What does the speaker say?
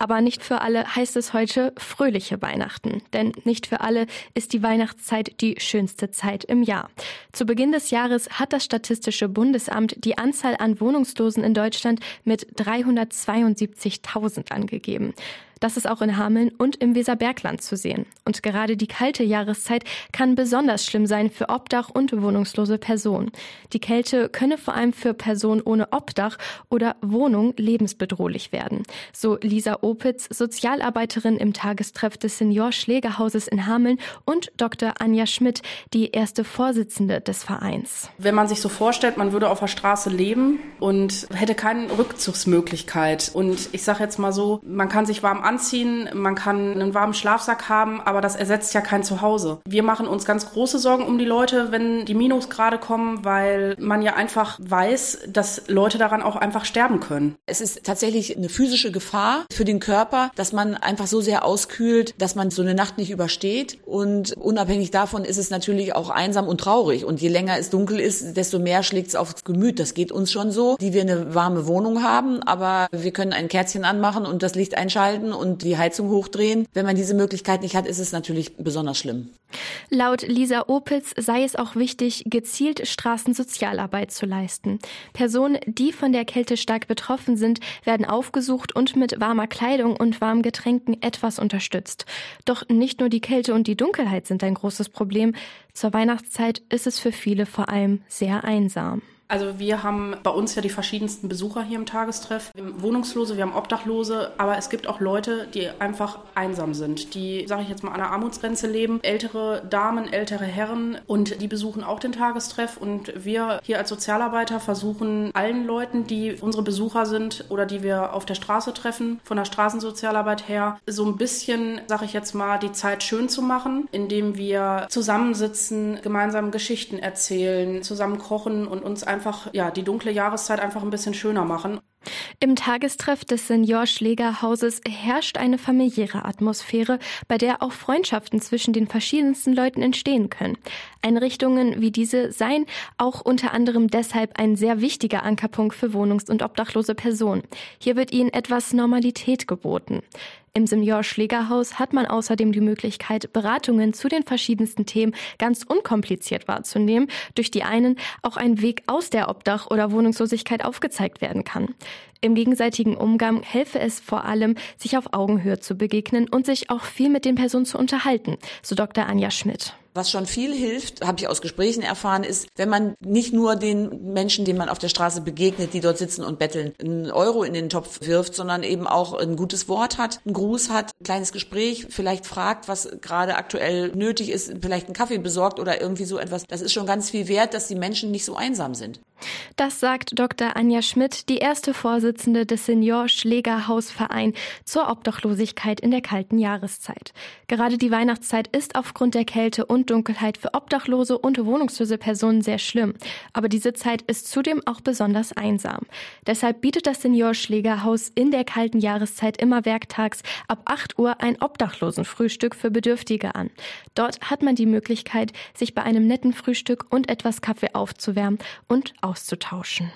Aber nicht für alle heißt es heute fröhliche Weihnachten. Denn nicht für alle ist die Weihnachtszeit die schönste Zeit im Jahr. Zu Beginn des Jahres hat das Statistische Bundesamt die Anzahl an Wohnungslosen in Deutschland mit 372.000 angegeben. Das ist auch in Hameln und im Weserbergland zu sehen. Und gerade die kalte Jahreszeit kann besonders schlimm sein für Obdach und wohnungslose Personen. Die Kälte könne vor allem für Personen ohne Obdach oder Wohnung lebensbedrohlich werden. So Lisa Opitz, Sozialarbeiterin im Tagestreff des Senior Schlägerhauses in Hameln und Dr. Anja Schmidt, die erste Vorsitzende des Vereins. Wenn man sich so vorstellt, man würde auf der Straße leben und hätte keine Rückzugsmöglichkeit. Und ich sage jetzt mal so, man kann sich warm anziehen, man kann einen warmen Schlafsack haben, aber das ersetzt ja kein Zuhause. Wir machen uns ganz große Sorgen um die Leute, wenn die Minusgrade kommen, weil man ja einfach weiß, dass Leute daran auch einfach sterben können. Es ist tatsächlich eine physische Gefahr für den Körper, dass man einfach so sehr auskühlt, dass man so eine Nacht nicht übersteht. Und unabhängig davon ist es natürlich auch einsam und traurig. Und je länger es dunkel ist, desto mehr schlägt es aufs Gemüt. Das geht uns schon so, die wir eine warme Wohnung haben, aber wir können ein Kerzchen anmachen und das Licht einschalten und die Heizung hochdrehen. Wenn man diese Möglichkeit nicht hat, ist es natürlich besonders schlimm. Laut Lisa Opitz sei es auch wichtig, gezielt Straßensozialarbeit zu leisten. Personen, die von der Kälte stark betroffen sind, werden aufgesucht und mit warmer Kleidung und warmen Getränken etwas unterstützt. Doch nicht nur die Kälte und die Dunkelheit sind ein großes Problem. Zur Weihnachtszeit ist es für viele vor allem sehr einsam. Also wir haben bei uns ja die verschiedensten Besucher hier im Tagestreff. Wir haben Wohnungslose, wir haben Obdachlose, aber es gibt auch Leute, die einfach einsam sind, die, sage ich jetzt mal, an der Armutsgrenze leben. Ältere Damen, ältere Herren und die besuchen auch den Tagestreff. Und wir hier als Sozialarbeiter versuchen allen Leuten, die unsere Besucher sind oder die wir auf der Straße treffen, von der Straßensozialarbeit her, so ein bisschen, sage ich jetzt mal, die Zeit schön zu machen, indem wir zusammensitzen, gemeinsam Geschichten erzählen, zusammen kochen und uns einfach einfach ja die dunkle Jahreszeit einfach ein bisschen schöner machen. Im Tagestreff des Senior Schlägerhauses herrscht eine familiäre Atmosphäre, bei der auch Freundschaften zwischen den verschiedensten Leuten entstehen können. Einrichtungen wie diese seien auch unter anderem deshalb ein sehr wichtiger Ankerpunkt für wohnungs- und obdachlose Personen. Hier wird ihnen etwas Normalität geboten. Im Senior Schlägerhaus hat man außerdem die Möglichkeit, Beratungen zu den verschiedensten Themen ganz unkompliziert wahrzunehmen, durch die einen auch ein Weg aus der Obdach- oder Wohnungslosigkeit aufgezeigt werden kann. Im gegenseitigen Umgang helfe es vor allem, sich auf Augenhöhe zu begegnen und sich auch viel mit den Personen zu unterhalten, so Dr. Anja Schmidt. Was schon viel hilft, habe ich aus Gesprächen erfahren, ist, wenn man nicht nur den Menschen, denen man auf der Straße begegnet, die dort sitzen und betteln, einen Euro in den Topf wirft, sondern eben auch ein gutes Wort hat, einen Gruß hat, ein kleines Gespräch, vielleicht fragt, was gerade aktuell nötig ist, vielleicht einen Kaffee besorgt oder irgendwie so etwas. Das ist schon ganz viel wert, dass die Menschen nicht so einsam sind. Das sagt Dr. Anja Schmidt, die erste Vorsitzende des Senior Schlägerhausverein zur Obdachlosigkeit in der kalten Jahreszeit. Gerade die Weihnachtszeit ist aufgrund der Kälte und Dunkelheit für obdachlose und wohnungslose Personen sehr schlimm. Aber diese Zeit ist zudem auch besonders einsam. Deshalb bietet das Seniorschlägerhaus in der kalten Jahreszeit immer werktags ab 8 Uhr ein Obdachlosenfrühstück für Bedürftige an. Dort hat man die Möglichkeit, sich bei einem netten Frühstück und etwas Kaffee aufzuwärmen und auszutauschen.